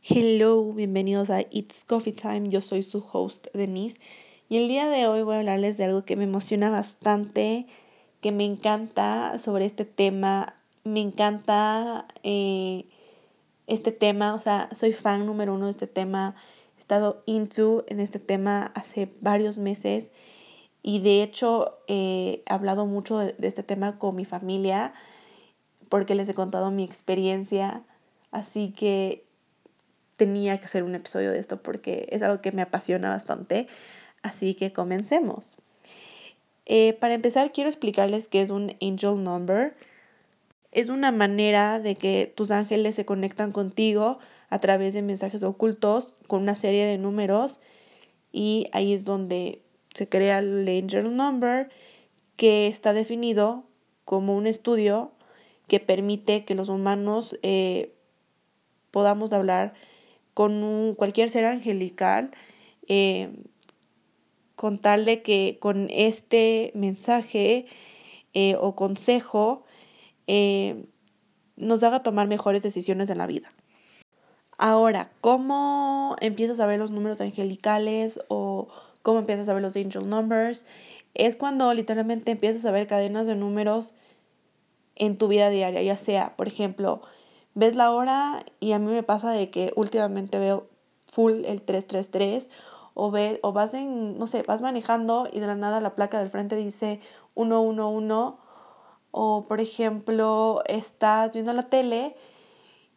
Hello, bienvenidos a It's Coffee Time. Yo soy su host, Denise. Y el día de hoy voy a hablarles de algo que me emociona bastante, que me encanta sobre este tema. Me encanta eh, este tema, o sea, soy fan número uno de este tema. He estado into en este tema hace varios meses y de hecho he hablado mucho de este tema con mi familia porque les he contado mi experiencia. Así que tenía que hacer un episodio de esto porque es algo que me apasiona bastante. Así que comencemos. Eh, para empezar, quiero explicarles qué es un angel number. Es una manera de que tus ángeles se conectan contigo a través de mensajes ocultos con una serie de números y ahí es donde se crea el angel number que está definido como un estudio que permite que los humanos eh, podamos hablar con cualquier ser angelical, eh, con tal de que con este mensaje eh, o consejo eh, nos haga tomar mejores decisiones en la vida. Ahora, ¿cómo empiezas a ver los números angelicales o cómo empiezas a ver los angel numbers? Es cuando literalmente empiezas a ver cadenas de números en tu vida diaria, ya sea, por ejemplo, ves la hora y a mí me pasa de que últimamente veo full el 333 o, ve, o vas en, no sé, vas manejando y de la nada la placa del frente dice 111 o por ejemplo estás viendo la tele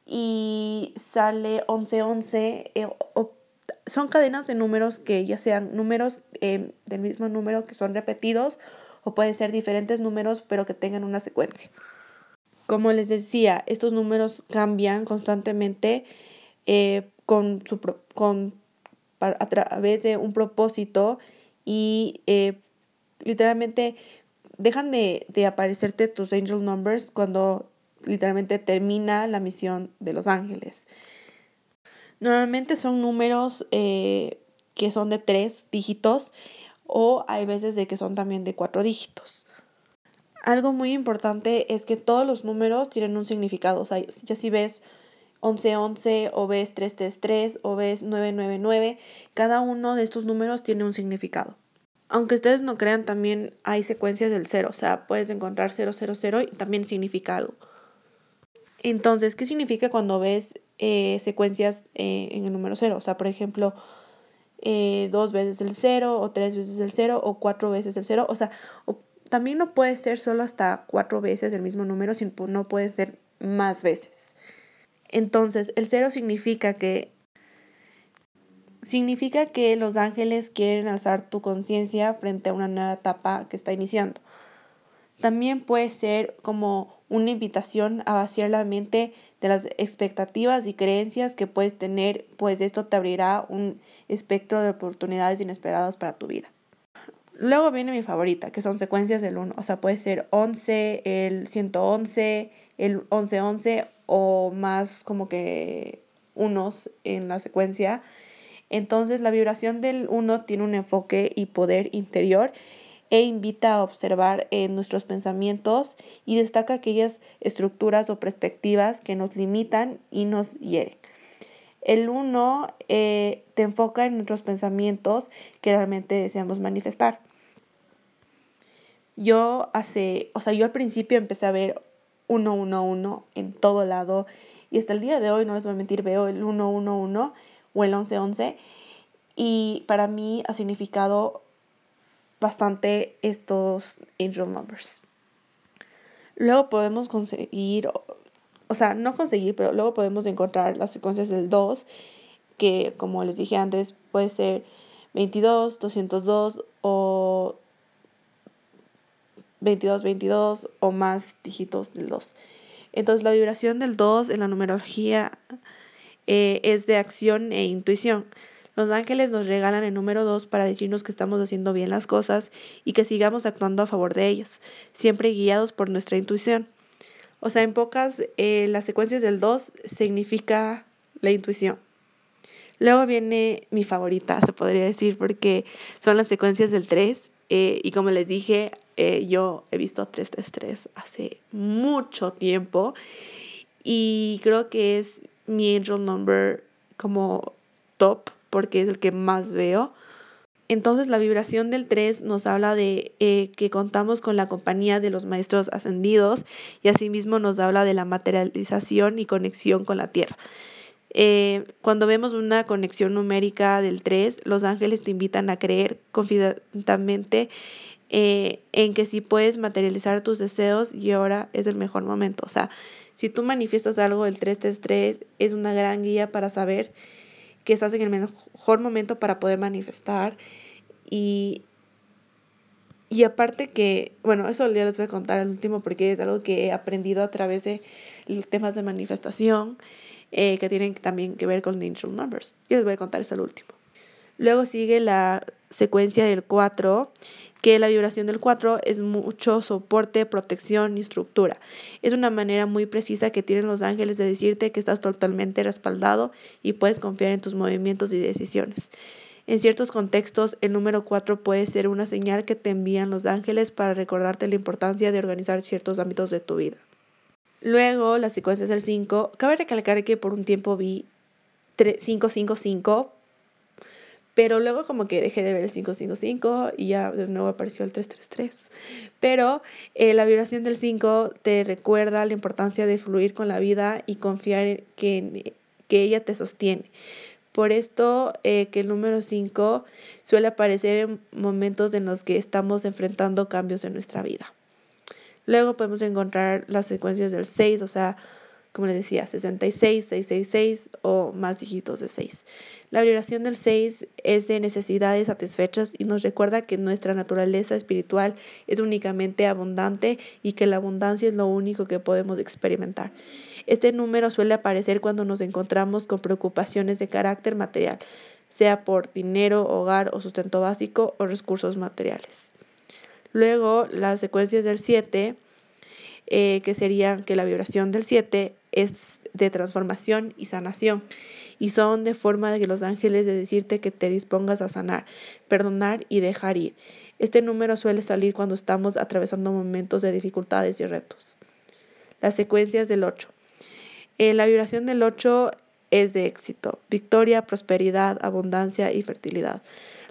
y sale 1111 eh, son cadenas de números que ya sean números eh, del mismo número que son repetidos o pueden ser diferentes números pero que tengan una secuencia. Como les decía, estos números cambian constantemente eh, con su, con, a través de un propósito y eh, literalmente dejan de, aparecerte tus angel numbers cuando literalmente termina la misión de los ángeles. Normalmente son números eh, que son de tres dígitos o hay veces de que son también de cuatro dígitos. Algo muy importante es que todos los números tienen un significado. O sea, ya si ves 1111 o ves 333 o ves 999, cada uno de estos números tiene un significado. Aunque ustedes no crean, también hay secuencias del cero. O sea, puedes encontrar 000 y también significa algo. Entonces, ¿qué significa cuando ves eh, secuencias eh, en el número cero? O sea, por ejemplo, eh, dos veces el cero o tres veces el cero o cuatro veces el cero. O sea, también no puede ser solo hasta cuatro veces el mismo número, sino no puede ser más veces. Entonces, el cero significa que significa que los ángeles quieren alzar tu conciencia frente a una nueva etapa que está iniciando. También puede ser como una invitación a vaciar la mente de las expectativas y creencias que puedes tener, pues esto te abrirá un espectro de oportunidades inesperadas para tu vida. Luego viene mi favorita, que son secuencias del 1. O sea, puede ser 11, el 111, el 1111 o más como que unos en la secuencia. Entonces la vibración del 1 tiene un enfoque y poder interior e invita a observar en nuestros pensamientos y destaca aquellas estructuras o perspectivas que nos limitan y nos hieren. El 1 eh, te enfoca en nuestros pensamientos que realmente deseamos manifestar. Yo hace, o sea, yo al principio empecé a ver 111 en todo lado y hasta el día de hoy, no les voy a mentir, veo el 111 o el 1111 y para mí ha significado bastante estos angel numbers. Luego podemos conseguir, o sea, no conseguir, pero luego podemos encontrar las secuencias del 2, que como les dije antes, puede ser 22, 202 o 22, 22 o más dígitos del 2. Entonces la vibración del 2 en la numerología eh, es de acción e intuición. Los ángeles nos regalan el número 2 para decirnos que estamos haciendo bien las cosas y que sigamos actuando a favor de ellas, siempre guiados por nuestra intuición. O sea, en pocas, eh, las secuencias del 2 significa la intuición. Luego viene mi favorita, se podría decir, porque son las secuencias del 3. Eh, y como les dije, eh, yo he visto 333 hace mucho tiempo y creo que es mi angel number como top porque es el que más veo. Entonces la vibración del 3 nos habla de eh, que contamos con la compañía de los maestros ascendidos y asimismo nos habla de la materialización y conexión con la tierra. Eh, cuando vemos una conexión numérica del 3, los ángeles te invitan a creer confidentemente eh, en que si puedes materializar tus deseos y ahora es el mejor momento. O sea, si tú manifiestas algo del 333 es una gran guía para saber que estás en el mejor momento para poder manifestar. Y, y aparte que, bueno, eso ya les voy a contar al último porque es algo que he aprendido a través de temas de manifestación eh, que tienen también que ver con angel numbers. Y les voy a contar eso al último. Luego sigue la secuencia del 4, que la vibración del 4 es mucho soporte, protección y estructura. Es una manera muy precisa que tienen los ángeles de decirte que estás totalmente respaldado y puedes confiar en tus movimientos y decisiones. En ciertos contextos, el número 4 puede ser una señal que te envían los ángeles para recordarte la importancia de organizar ciertos ámbitos de tu vida. Luego, la secuencia es el 5. Cabe recalcar que por un tiempo vi 555 pero luego como que dejé de ver el 555 y ya de nuevo apareció el 333. Pero eh, la vibración del 5 te recuerda la importancia de fluir con la vida y confiar en que, que ella te sostiene. Por esto eh, que el número 5 suele aparecer en momentos en los que estamos enfrentando cambios en nuestra vida. Luego podemos encontrar las secuencias del 6, o sea, como les decía, 66, 666 o más dígitos de 6. La vibración del 6 es de necesidades satisfechas y nos recuerda que nuestra naturaleza espiritual es únicamente abundante y que la abundancia es lo único que podemos experimentar. Este número suele aparecer cuando nos encontramos con preocupaciones de carácter material, sea por dinero, hogar o sustento básico o recursos materiales. Luego, las secuencias del 7, eh, que serían que la vibración del 7 es de transformación y sanación. Y son de forma de que los ángeles de decirte que te dispongas a sanar, perdonar y dejar ir. Este número suele salir cuando estamos atravesando momentos de dificultades y retos. Las secuencias del 8. Eh, la vibración del 8 es de éxito, victoria, prosperidad, abundancia y fertilidad.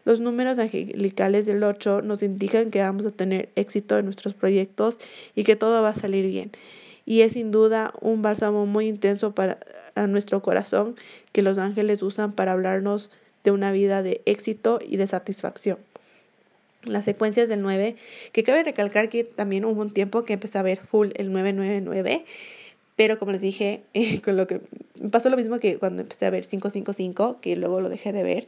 Los números angelicales del 8 nos indican que vamos a tener éxito en nuestros proyectos y que todo va a salir bien y es sin duda un bálsamo muy intenso para nuestro corazón que los ángeles usan para hablarnos de una vida de éxito y de satisfacción. Las secuencias del 9, que cabe recalcar que también hubo un tiempo que empecé a ver full el 999, pero como les dije, con lo que pasó lo mismo que cuando empecé a ver 555, que luego lo dejé de ver.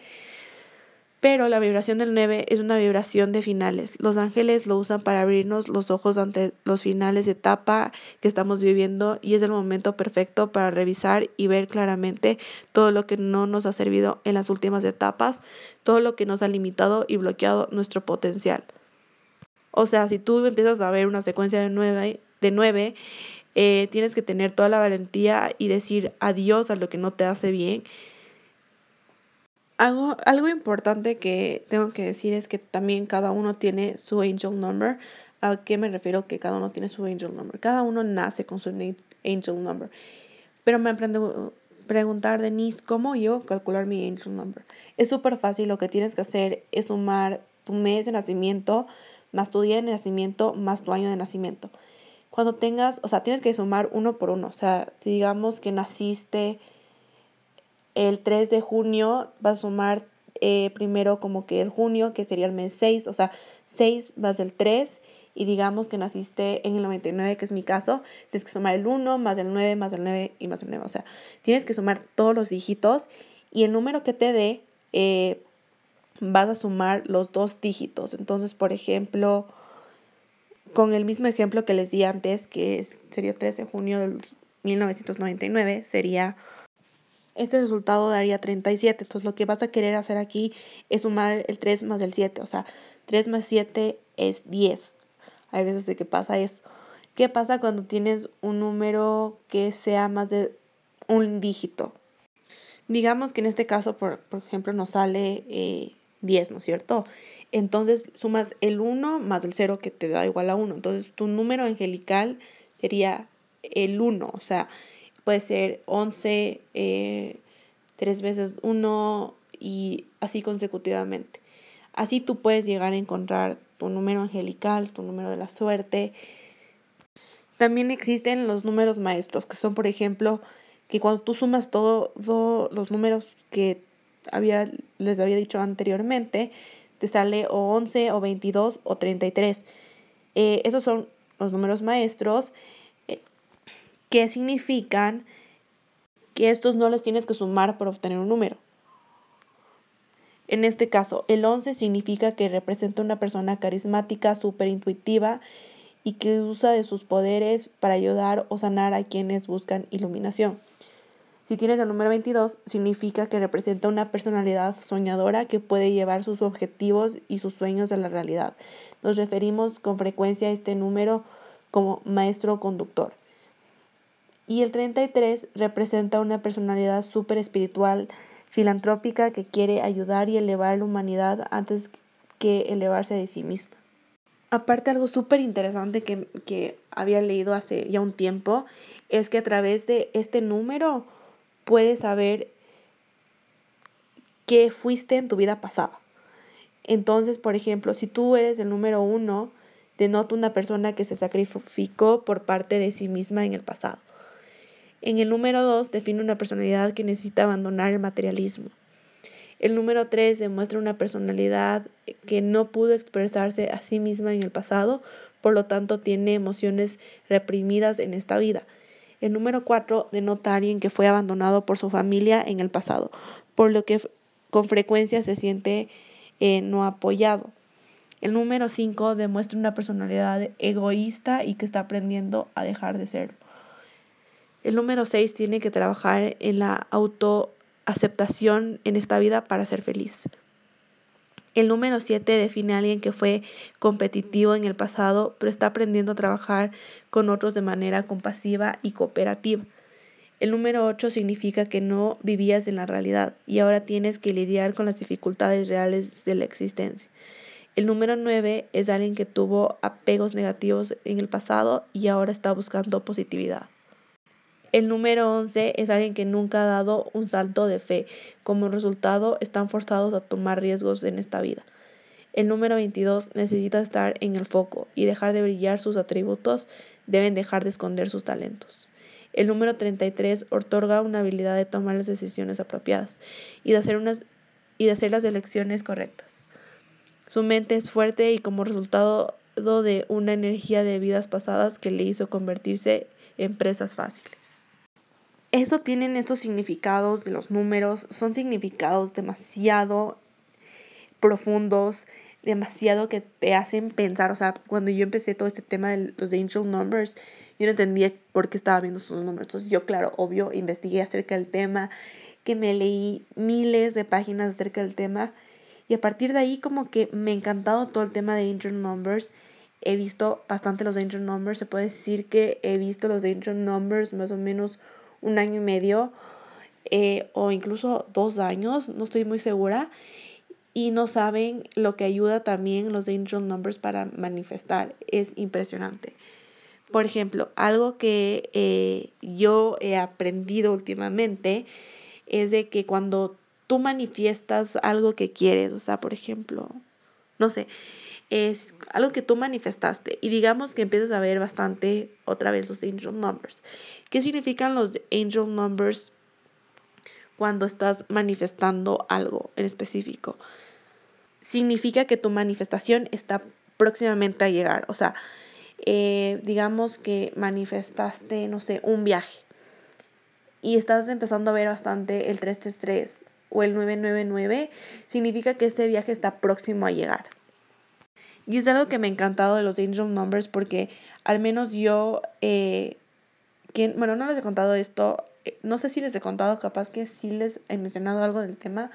Pero la vibración del 9 es una vibración de finales. Los ángeles lo usan para abrirnos los ojos ante los finales de etapa que estamos viviendo y es el momento perfecto para revisar y ver claramente todo lo que no nos ha servido en las últimas etapas, todo lo que nos ha limitado y bloqueado nuestro potencial. O sea, si tú empiezas a ver una secuencia de 9, de 9 eh, tienes que tener toda la valentía y decir adiós a lo que no te hace bien algo, algo importante que tengo que decir es que también cada uno tiene su angel number. ¿A qué me refiero que cada uno tiene su angel number? Cada uno nace con su angel number. Pero me aprendo preguntar, Denise, ¿cómo yo calcular mi angel number? Es súper fácil, lo que tienes que hacer es sumar tu mes de nacimiento más tu día de nacimiento más tu año de nacimiento. Cuando tengas, o sea, tienes que sumar uno por uno. O sea, si digamos que naciste el 3 de junio vas a sumar eh, primero como que el junio, que sería el mes 6, o sea, 6 más el 3 y digamos que naciste en el 99, que es mi caso, tienes que sumar el 1 más el 9 más el 9 y más el 9. O sea, tienes que sumar todos los dígitos y el número que te dé eh, vas a sumar los dos dígitos. Entonces, por ejemplo, con el mismo ejemplo que les di antes, que sería 13 de junio del 1999, sería este resultado daría 37. Entonces lo que vas a querer hacer aquí es sumar el 3 más el 7. O sea, 3 más 7 es 10. Hay veces de que pasa eso. ¿Qué pasa cuando tienes un número que sea más de un dígito? Digamos que en este caso, por, ejemplo, nos sale 10, eh, ¿no es cierto? Entonces sumas el 1 más el 0 que te da igual a 1. Entonces tu número angelical sería el 1. O sea, puede ser 11, tres veces uno y así consecutivamente. Así tú puedes llegar a encontrar tu número angelical, tu número de la suerte. También existen los números maestros, que son, por ejemplo, que cuando tú sumas todos los números que había, les había dicho anteriormente, te sale o 11 o 22 o 33. Eh, esos son los números maestros eh, que significan que estos no los tienes que sumar para obtener un número. En este caso, el 11 significa que representa una persona carismática, súper intuitiva y que usa de sus poderes para ayudar o sanar a quienes buscan iluminación. Si tienes el número 22, significa que representa una personalidad soñadora que puede llevar sus objetivos y sus sueños a la realidad. Nos referimos con frecuencia a este número como maestro conductor. Y el 33 representa una personalidad súper espiritual, filantrópica que quiere ayudar y elevar a la humanidad antes que elevarse de sí misma. Aparte, algo súper interesante que, que había leído hace ya un tiempo es que a través de este número puedes saber qué fuiste en tu vida pasada. Entonces, por ejemplo, si tú eres el número uno, denota una persona que se sacrificó por parte de sí misma en el pasado. En el número 2 define una personalidad que necesita abandonar el materialismo. El número 3 demuestra una personalidad que no pudo expresarse a sí misma en el pasado, por lo tanto tiene emociones reprimidas en esta vida. El número 4 denota a alguien que fue abandonado por su familia en el pasado, por lo que con frecuencia se siente eh, no apoyado. El número 5 demuestra una personalidad egoísta y que está aprendiendo a dejar de serlo. El número 6 tiene que trabajar en la autoaceptación en esta vida para ser feliz. El número 7 define a alguien que fue competitivo en el pasado, pero está aprendiendo a trabajar con otros de manera compasiva y cooperativa. El número 8 significa que no vivías en la realidad y ahora tienes que lidiar con las dificultades reales de la existencia. El número 9 es alguien que tuvo apegos negativos en el pasado y ahora está buscando positividad. El número 11 es alguien que nunca ha dado un salto de fe. Como resultado, están forzados a tomar riesgos en esta vida. El número 22 necesita estar en el foco y dejar de brillar sus atributos, deben dejar de esconder sus talentos. El número 33 otorga una habilidad de tomar las decisiones apropiadas y de hacer, unas, y de hacer las elecciones correctas. Su mente es fuerte y como resultado de una energía de vidas pasadas que le hizo convertirse en presas fáciles. Eso tienen estos significados de los números, son significados demasiado profundos, demasiado que te hacen pensar, o sea, cuando yo empecé todo este tema de los angel numbers, yo no entendía por qué estaba viendo esos números. Entonces yo, claro, obvio, investigué acerca del tema, que me leí miles de páginas acerca del tema y a partir de ahí como que me ha encantado todo el tema de angel numbers. He visto bastante los angel numbers, se puede decir que he visto los angel numbers más o menos un año y medio eh, o incluso dos años, no estoy muy segura. Y no saben lo que ayuda también los angel numbers para manifestar. Es impresionante. Por ejemplo, algo que eh, yo he aprendido últimamente es de que cuando tú manifiestas algo que quieres, o sea, por ejemplo, no sé, es algo que tú manifestaste y digamos que empiezas a ver bastante otra vez los angel numbers. ¿Qué significan los angel numbers cuando estás manifestando algo en específico? Significa que tu manifestación está próximamente a llegar. O sea, eh, digamos que manifestaste, no sé, un viaje y estás empezando a ver bastante el 333 o el 999, significa que ese viaje está próximo a llegar. Y es algo que me ha encantado de los angel numbers porque al menos yo, eh, bueno, no les he contado esto, eh, no sé si les he contado, capaz que sí les he mencionado algo del tema,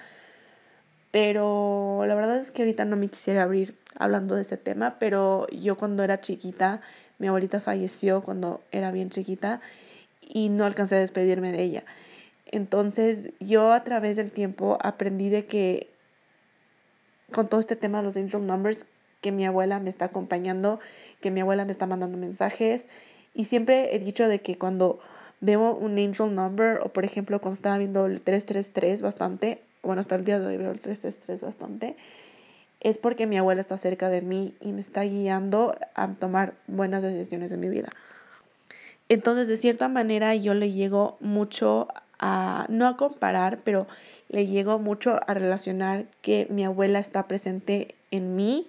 pero la verdad es que ahorita no me quisiera abrir hablando de ese tema, pero yo cuando era chiquita, mi abuelita falleció cuando era bien chiquita y no alcancé a despedirme de ella. Entonces yo a través del tiempo aprendí de que con todo este tema de los angel numbers, que mi abuela me está acompañando, que mi abuela me está mandando mensajes. Y siempre he dicho de que cuando veo un angel number o por ejemplo cuando estaba viendo el 333 bastante, bueno, hasta el día de hoy veo el 333 bastante, es porque mi abuela está cerca de mí y me está guiando a tomar buenas decisiones en mi vida. Entonces, de cierta manera, yo le llego mucho a, no a comparar, pero le llego mucho a relacionar que mi abuela está presente en mí.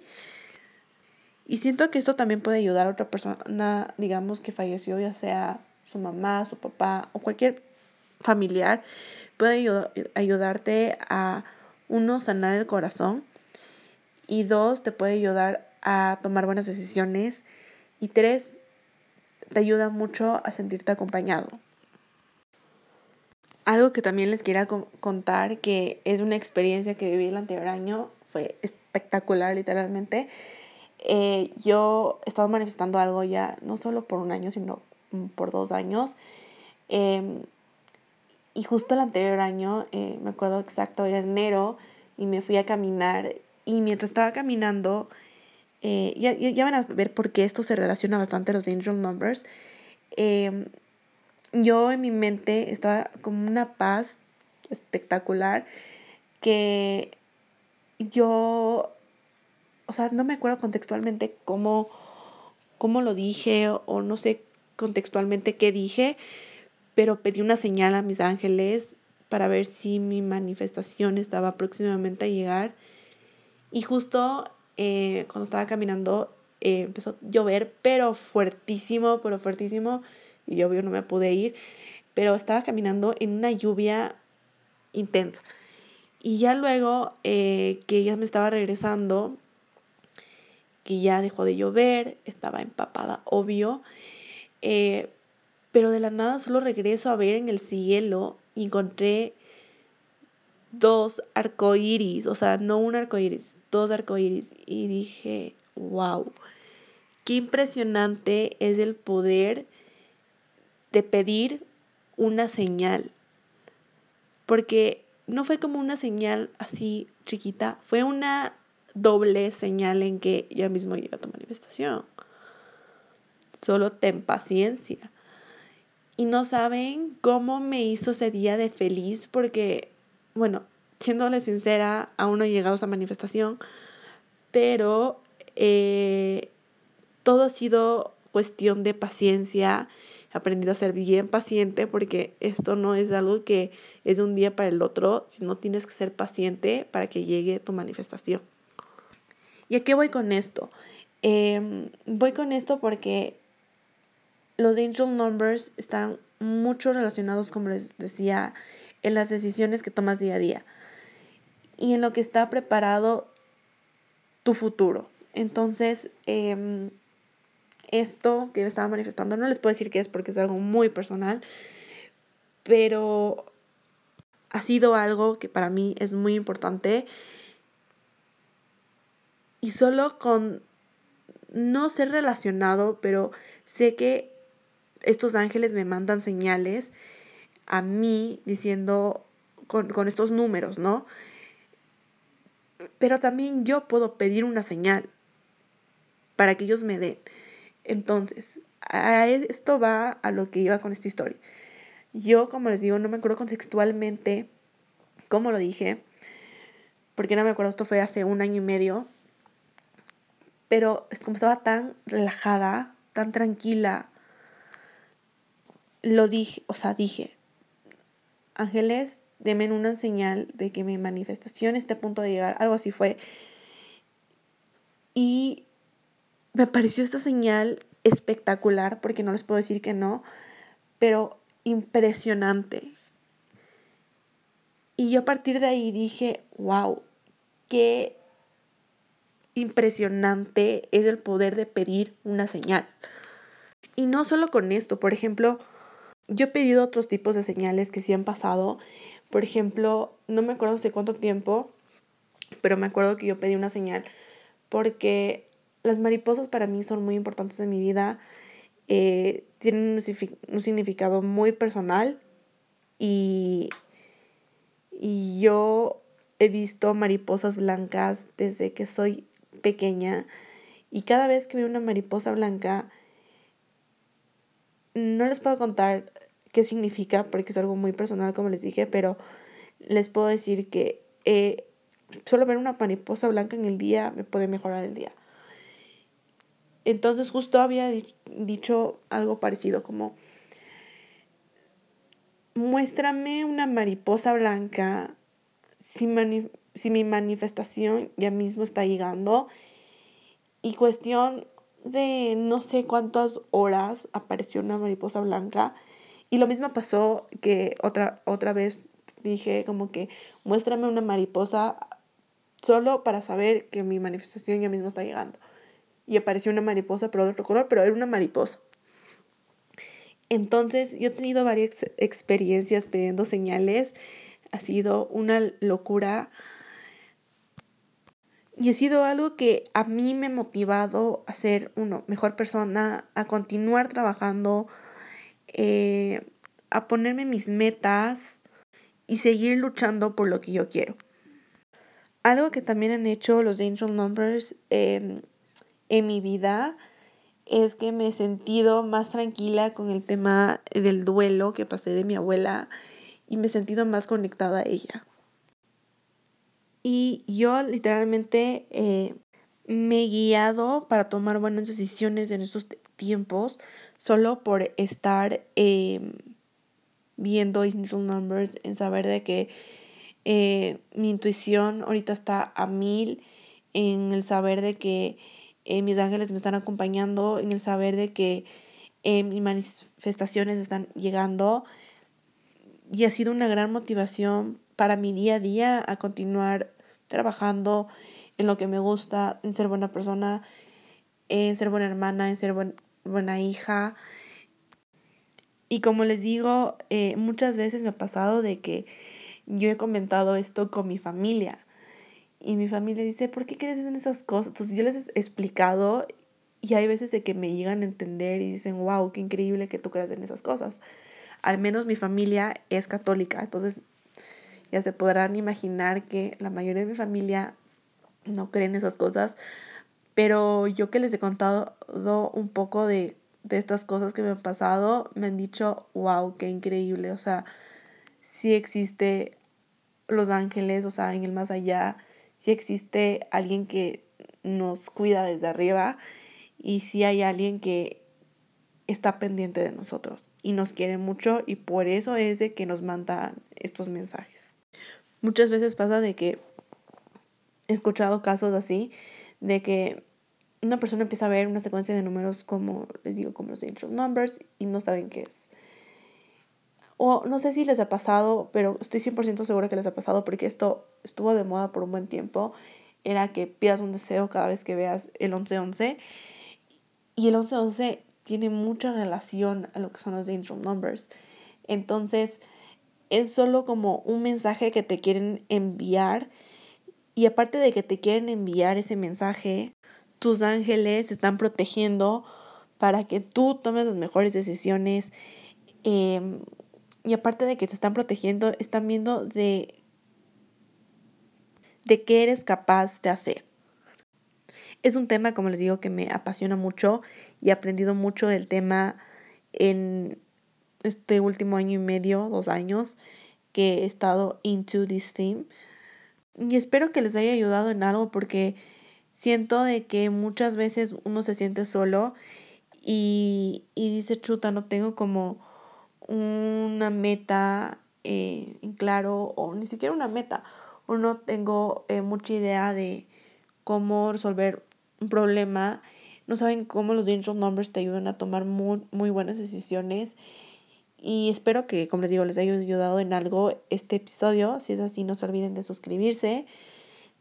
Y siento que esto también puede ayudar a otra persona, digamos, que falleció, ya sea su mamá, su papá o cualquier familiar. Puede ayudarte a, uno, sanar el corazón. Y dos, te puede ayudar a tomar buenas decisiones. Y tres, te ayuda mucho a sentirte acompañado. Algo que también les quería contar, que es una experiencia que viví el anterior año, fue espectacular literalmente. Eh, yo he estado manifestando algo ya, no solo por un año, sino por dos años. Em, y justo el anterior año, eh, me acuerdo exacto, era enero, y me fui a caminar. Y mientras estaba caminando, eh, ya, ya, van a ver por qué esto se relaciona bastante a los angel numbers. Em, yo en mi mente estaba como una paz espectacular que yo, o sea, no me acuerdo contextualmente cómo, cómo lo dije o no sé contextualmente qué dije, pero pedí una señal a mis ángeles para ver si mi manifestación estaba próximamente a llegar. Y justo eh, cuando estaba caminando eh, empezó a llover, pero fuertísimo, pero fuertísimo. Y yo no me pude ir, pero estaba caminando en una lluvia intensa. Y ya luego eh, que ya me estaba regresando, que ya dejó de llover, estaba empapada, obvio. pero de la nada solo regreso a ver en el cielo y encontré dos arcoíris, o sea, no un arcoíris, dos arcoíris. Y dije, wow, qué impresionante es el poder de pedir una señal. Porque no fue como una señal así chiquita, fue una doble señal en que ya mismo llega tu manifestación. Solo ten paciencia. Y no saben cómo me hizo ese día de feliz porque bueno, siéndole sincera, aún no he llegado a esa manifestación, pero eh, todo ha sido cuestión de paciencia. He aprendido a ser bien paciente porque esto no es algo que es de un día para el otro, sino tienes que ser paciente para que llegue tu manifestación. ¿Y a qué voy con esto? Em, voy con esto porque los angel numbers están mucho relacionados, como les decía, en las decisiones que tomas día a día y en lo que está preparado tu futuro. Entonces, em, esto que estaba manifestando, no les puedo decir qué es porque es algo muy personal, pero ha sido algo que para mí es muy importante y solo con no ser relacionado, pero sé que estos ángeles me mandan señales a mí diciendo con, estos números, ¿no? Pero también yo puedo pedir una señal para que ellos me den. Entonces, a esto va a lo que iba con esta historia. Yo, como les digo, no me acuerdo contextualmente cómo lo dije, porque no me acuerdo, esto fue hace un año y medio, pero como estaba tan relajada, tan tranquila, lo dije, o sea, dije, ángeles, denme una señal de que mi manifestación esté a punto de llegar. Algo así fue. Y me pareció esta señal espectacular, porque no les puedo decir que no, pero impresionante. Y yo a partir de ahí dije, wow, qué impresionante es el poder de pedir una señal. Y no solo con esto, por ejemplo, yo he pedido otros tipos de señales que sí han pasado. Por ejemplo, no me acuerdo hace cuánto tiempo, pero me acuerdo que yo pedí una señal porque las mariposas para mí son muy importantes en mi vida. Eh, tienen un, significado muy personal y, y yo he visto mariposas blancas desde que soy pequeña y cada vez que veo una mariposa blanca no les puedo contar qué significa, porque es algo muy personal, como les dije, pero les puedo decir que eh, solo ver una mariposa blanca en el día me puede mejorar el día. Entonces justo había dicho algo parecido como, muéstrame una mariposa blanca si, si mi manifestación ya mismo está llegando. Y cuestión de no sé cuántas horas apareció una mariposa blanca. Y lo mismo pasó que otra, otra vez dije como que muéstrame una mariposa solo para saber que mi manifestación ya mismo está llegando. Y apareció una mariposa, pero de otro color, pero era una mariposa. Entonces, yo he tenido varias experiencias pidiendo señales. Ha sido una locura. Y ha sido algo que a mí me ha motivado a ser una mejor persona, a continuar trabajando, eh, a ponerme mis metas y seguir luchando por lo que yo quiero. Algo que también han hecho los Angel Numbers en mi vida es que me he sentido más tranquila con el tema del duelo que pasé de mi abuela y me he sentido más conectada a ella. Y yo literalmente eh, me he guiado para tomar buenas decisiones en estos tiempos solo por estar em, viendo Angel Numbers, en saber de que eh, mi intuición ahorita está a mil, en el saber de que eh, mis ángeles me están acompañando, en el saber de que eh, mis manifestaciones están llegando. Y ha sido una gran motivación para mi día a día a continuar trabajando en lo que me gusta, en ser buena persona, en ser buena hermana, en ser buena hija. Y como les digo, eh, muchas veces me ha pasado de que yo he comentado esto con mi familia y mi familia dice, ¿por qué crees en esas cosas? Entonces yo les he explicado y hay veces de que me llegan a entender y dicen, wow, qué increíble que tú creas en esas cosas. Al menos mi familia es católica, entonces ya se podrán imaginar que la mayoría de mi familia no cree en esas cosas, pero yo que les he contado un poco de, de estas cosas que me han pasado, me han dicho, wow, qué increíble, o sea, sí existe los ángeles, o sea, en el más allá, si existe alguien que nos cuida desde arriba y si hay alguien que está pendiente de nosotros y nos quiere mucho y por eso es de que nos mandan estos mensajes. Muchas veces pasa de que he escuchado casos así, de que una persona empieza a ver una secuencia de números como, les digo, como los intro numbers y no saben qué es. O no sé si les ha pasado, pero estoy 100% segura que les ha pasado porque esto estuvo de moda por un buen tiempo. Era que pidas un deseo cada vez que veas el 1111. Y el 1111 tiene mucha relación a lo que son los angel numbers. Entonces, es solo como un mensaje que te quieren enviar. Y aparte de que te quieren enviar ese mensaje, tus ángeles están protegiendo para que tú tomes las mejores decisiones. Eh, y aparte de que te están protegiendo, están viendo de, de qué eres capaz de hacer. Es un tema, como les digo, que me apasiona mucho y he aprendido mucho del tema en este último año y medio, dos años, que he estado into this theme. Y espero que les haya ayudado en algo porque siento de que muchas veces uno se siente solo y, y dice, chuta, no tengo como una meta eh, en claro o ni siquiera una meta o no tengo eh, mucha idea de cómo resolver un problema, no saben cómo los angel numbers te ayudan a tomar muy, muy buenas decisiones y espero que, como les digo, les haya ayudado en algo este episodio. Si es así, no se olviden de suscribirse,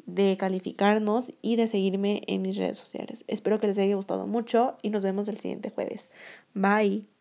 de calificarnos y de seguirme en mis redes sociales. Espero que les haya gustado mucho y nos vemos el siguiente jueves. Bye.